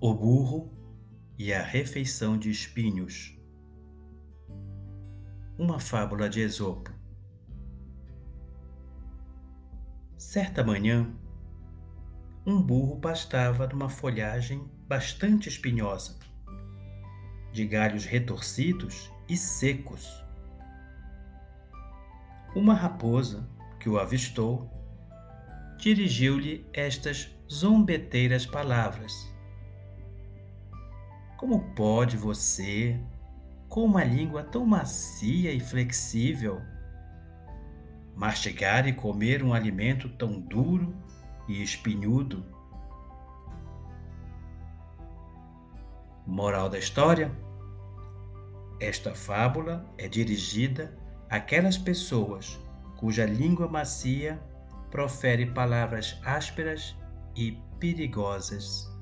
O burro e a refeição de espinhos. Uma fábula de Esopo. Certa manhã, um burro pastava numa folhagem bastante espinhosa, de galhos retorcidos e secos. Uma raposa que o avistou dirigiu-lhe estas zombeteiras palavras como pode você, com uma língua tão macia e flexível, mastigar e comer um alimento tão duro e espinhudo? Moral da história: Esta fábula é dirigida àquelas pessoas cuja língua macia profere palavras ásperas e perigosas.